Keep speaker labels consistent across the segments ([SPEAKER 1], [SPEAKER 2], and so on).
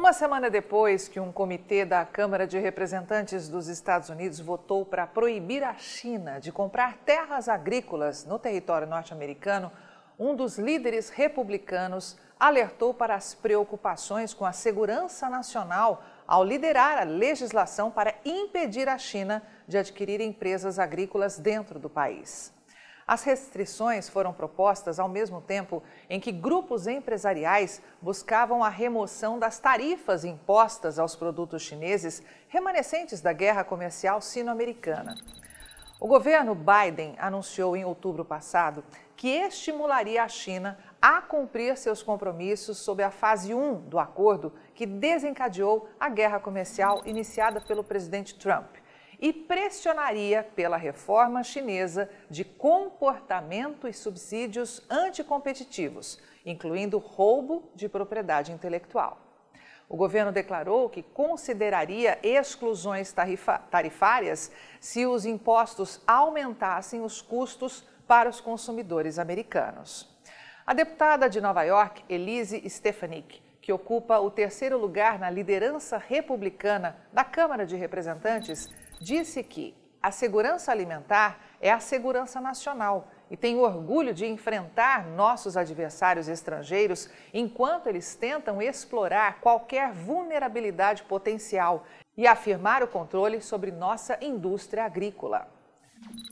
[SPEAKER 1] Uma semana depois que um comitê da Câmara de Representantes dos Estados Unidos votou para proibir a China de comprar terras agrícolas no território norte-americano, um dos líderes republicanos alertou para as preocupações com a segurança nacional ao liderar a legislação para impedir a China de adquirir empresas agrícolas dentro do país. As restrições foram propostas ao mesmo tempo em que grupos empresariais buscavam a remoção das tarifas impostas aos produtos chineses remanescentes da guerra comercial sino-americana. O governo Biden anunciou em outubro passado que estimularia a China a cumprir seus compromissos sob a fase 1 do acordo que desencadeou a guerra comercial iniciada pelo presidente Trump e pressionaria pela reforma chinesa de comportamento e subsídios anticompetitivos, incluindo roubo de propriedade intelectual. O governo declarou que consideraria exclusões tarifárias se os impostos aumentassem os custos para os consumidores americanos. A deputada de Nova York, Elise Stefanik, que ocupa o terceiro lugar na liderança republicana da Câmara de Representantes, disse que a segurança alimentar é a segurança nacional e tem orgulho de enfrentar nossos adversários estrangeiros enquanto eles tentam explorar qualquer vulnerabilidade potencial e afirmar o controle sobre nossa indústria agrícola.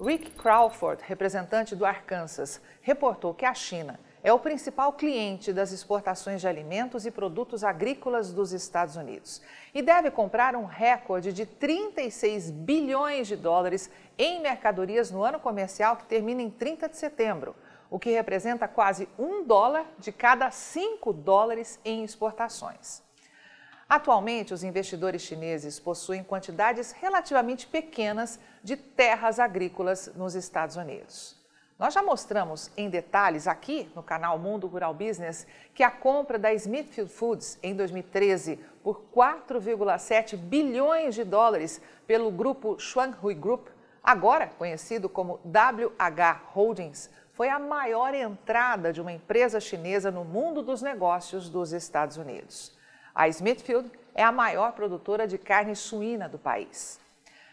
[SPEAKER 1] Rick Crawford, representante do Arkansas, reportou que a China é o principal cliente das exportações de alimentos e produtos agrícolas dos Estados Unidos e deve comprar um recorde de 36 bilhões de dólares em mercadorias no ano comercial que termina em 30 de setembro, o que representa quase um dólar de cada cinco dólares em exportações. Atualmente, os investidores chineses possuem quantidades relativamente pequenas de terras agrícolas nos Estados Unidos. Nós já mostramos em detalhes aqui no canal Mundo Rural Business que a compra da Smithfield Foods em 2013 por 4,7 bilhões de dólares pelo grupo Shuanghui Group, agora conhecido como WH Holdings, foi a maior entrada de uma empresa chinesa no mundo dos negócios dos Estados Unidos. A Smithfield é a maior produtora de carne suína do país.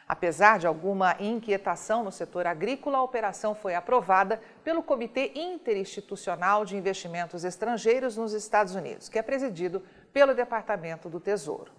[SPEAKER 1] Apesar de alguma inquietação no setor agrícola, a operação foi aprovada pelo Comitê Interinstitucional de Investimentos Estrangeiros nos Estados Unidos, que é presidido pelo Departamento do Tesouro.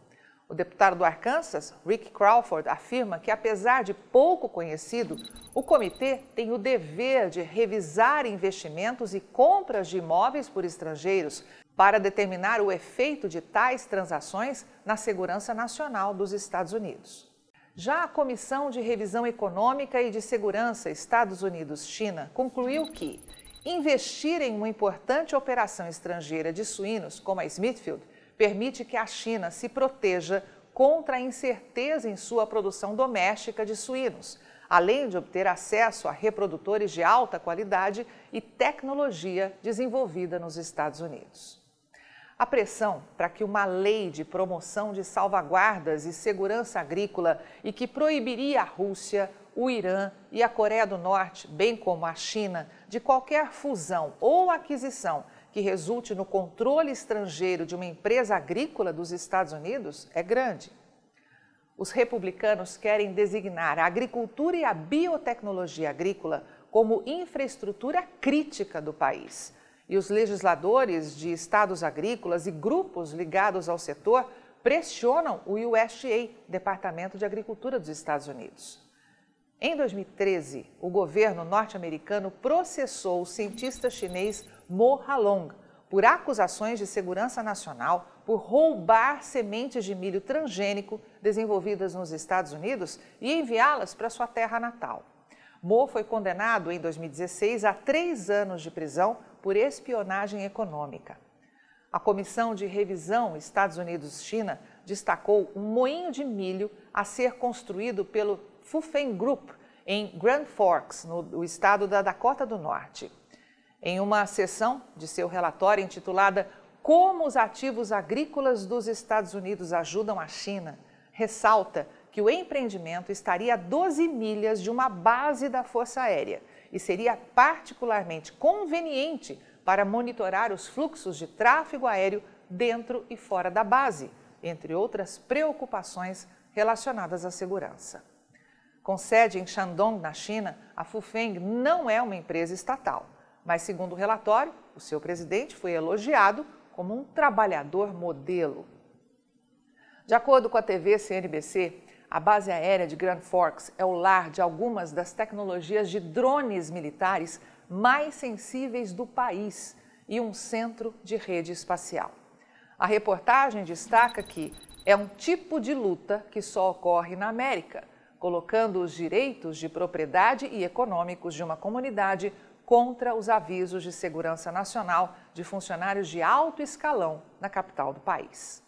[SPEAKER 1] O deputado do Arkansas, Rick Crawford, afirma que, apesar de pouco conhecido, o comitê tem o dever de revisar investimentos e compras de imóveis por estrangeiros para determinar o efeito de tais transações na segurança nacional dos Estados Unidos. Já a Comissão de Revisão Econômica e de Segurança Estados Unidos-China concluiu que investir em uma importante operação estrangeira de suínos, como a Smithfield, permite que a China se proteja contra a incerteza em sua produção doméstica de suínos, além de obter acesso a reprodutores de alta qualidade e tecnologia desenvolvida nos Estados Unidos. A pressão para que uma lei de promoção de salvaguardas e segurança agrícola e que proibiria a Rússia, o Irã e a Coreia do Norte, bem como a China, de qualquer fusão ou aquisição que resulte no controle estrangeiro de uma empresa agrícola dos Estados Unidos é grande. Os republicanos querem designar a agricultura e a biotecnologia agrícola como infraestrutura crítica do país e os legisladores de estados agrícolas e grupos ligados ao setor pressionam o USDA, Departamento de Agricultura dos Estados Unidos. Em 2013, o governo norte-americano processou o cientista chinês Mo Halong por acusações de segurança nacional por roubar sementes de milho transgênico desenvolvidas nos Estados Unidos e enviá-las para sua terra natal. Mo foi condenado em 2016 a três anos de prisão por espionagem econômica. A Comissão de Revisão Estados Unidos-China destacou um moinho de milho a ser construído pelo Fufen Group em Grand Forks, no estado da Dakota do Norte. Em uma sessão de seu relatório intitulada Como os ativos agrícolas dos Estados Unidos ajudam a China, ressalta que o empreendimento estaria a 12 milhas de uma base da Força Aérea e seria particularmente conveniente para monitorar os fluxos de tráfego aéreo dentro e fora da base, entre outras preocupações relacionadas à segurança. Com sede em Shandong, na China, a Fufeng não é uma empresa estatal, mas, segundo o relatório, o seu presidente foi elogiado como um trabalhador modelo. De acordo com a TV CNBC, a base aérea de Grand Forks é o lar de algumas das tecnologias de drones militares mais sensíveis do país e um centro de rede espacial. A reportagem destaca que é um tipo de luta que só ocorre na América, colocando os direitos de propriedade e econômicos de uma comunidade contra os avisos de segurança nacional de funcionários de alto escalão na capital do país.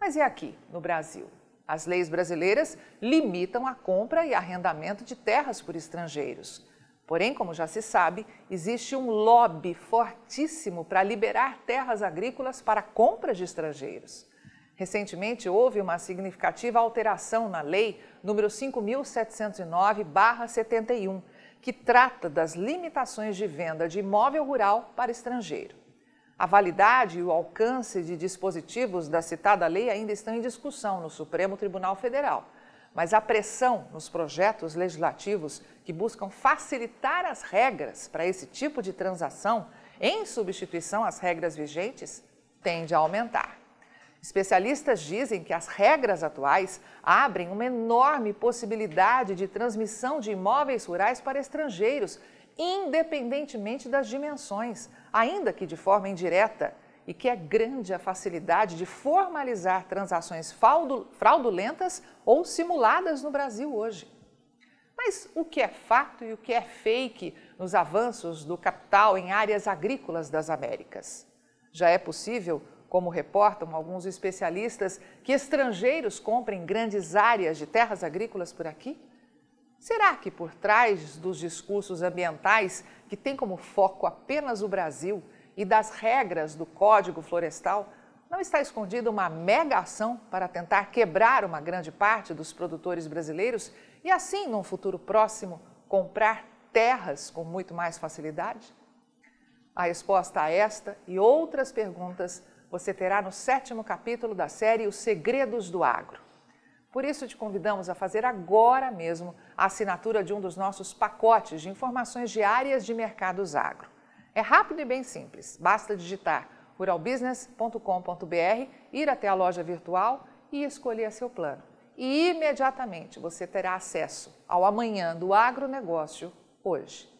[SPEAKER 1] Mas e aqui, no Brasil? As leis brasileiras limitam a compra e arrendamento de terras por estrangeiros. Porém, como já se sabe, existe um lobby fortíssimo para liberar terras agrícolas para compras de estrangeiros. Recentemente houve uma significativa alteração na Lei número 5709/71, que trata das limitações de venda de imóvel rural para estrangeiro. A validade e o alcance de dispositivos da citada lei ainda estão em discussão no Supremo Tribunal Federal, mas a pressão nos projetos legislativos que buscam facilitar as regras para esse tipo de transação, em substituição às regras vigentes, tende a aumentar. Especialistas dizem que as regras atuais abrem uma enorme possibilidade de transmissão de imóveis rurais para estrangeiros, independentemente das dimensões, ainda que de forma indireta, e que é grande a facilidade de formalizar transações fraudulentas ou simuladas no Brasil hoje. Mas o que é fato e o que é fake nos avanços do capital em áreas agrícolas das Américas? Já é possível, como reportam alguns especialistas, que estrangeiros comprem grandes áreas de terras agrícolas por aqui? Será que por trás dos discursos ambientais que têm como foco apenas o Brasil e das regras do Código Florestal, não está escondida uma mega ação para tentar quebrar uma grande parte dos produtores brasileiros e assim, num futuro próximo, comprar terras com muito mais facilidade? A resposta a esta e outras perguntas você terá no sétimo capítulo da série Os Segredos do Agro. Por isso, te convidamos a fazer agora mesmo a assinatura de um dos nossos pacotes de informações diárias de mercados agro. É rápido e bem simples, basta digitar ruralbusiness.com.br, ir até a loja virtual e escolher seu plano. E imediatamente você terá acesso ao amanhã do agronegócio hoje.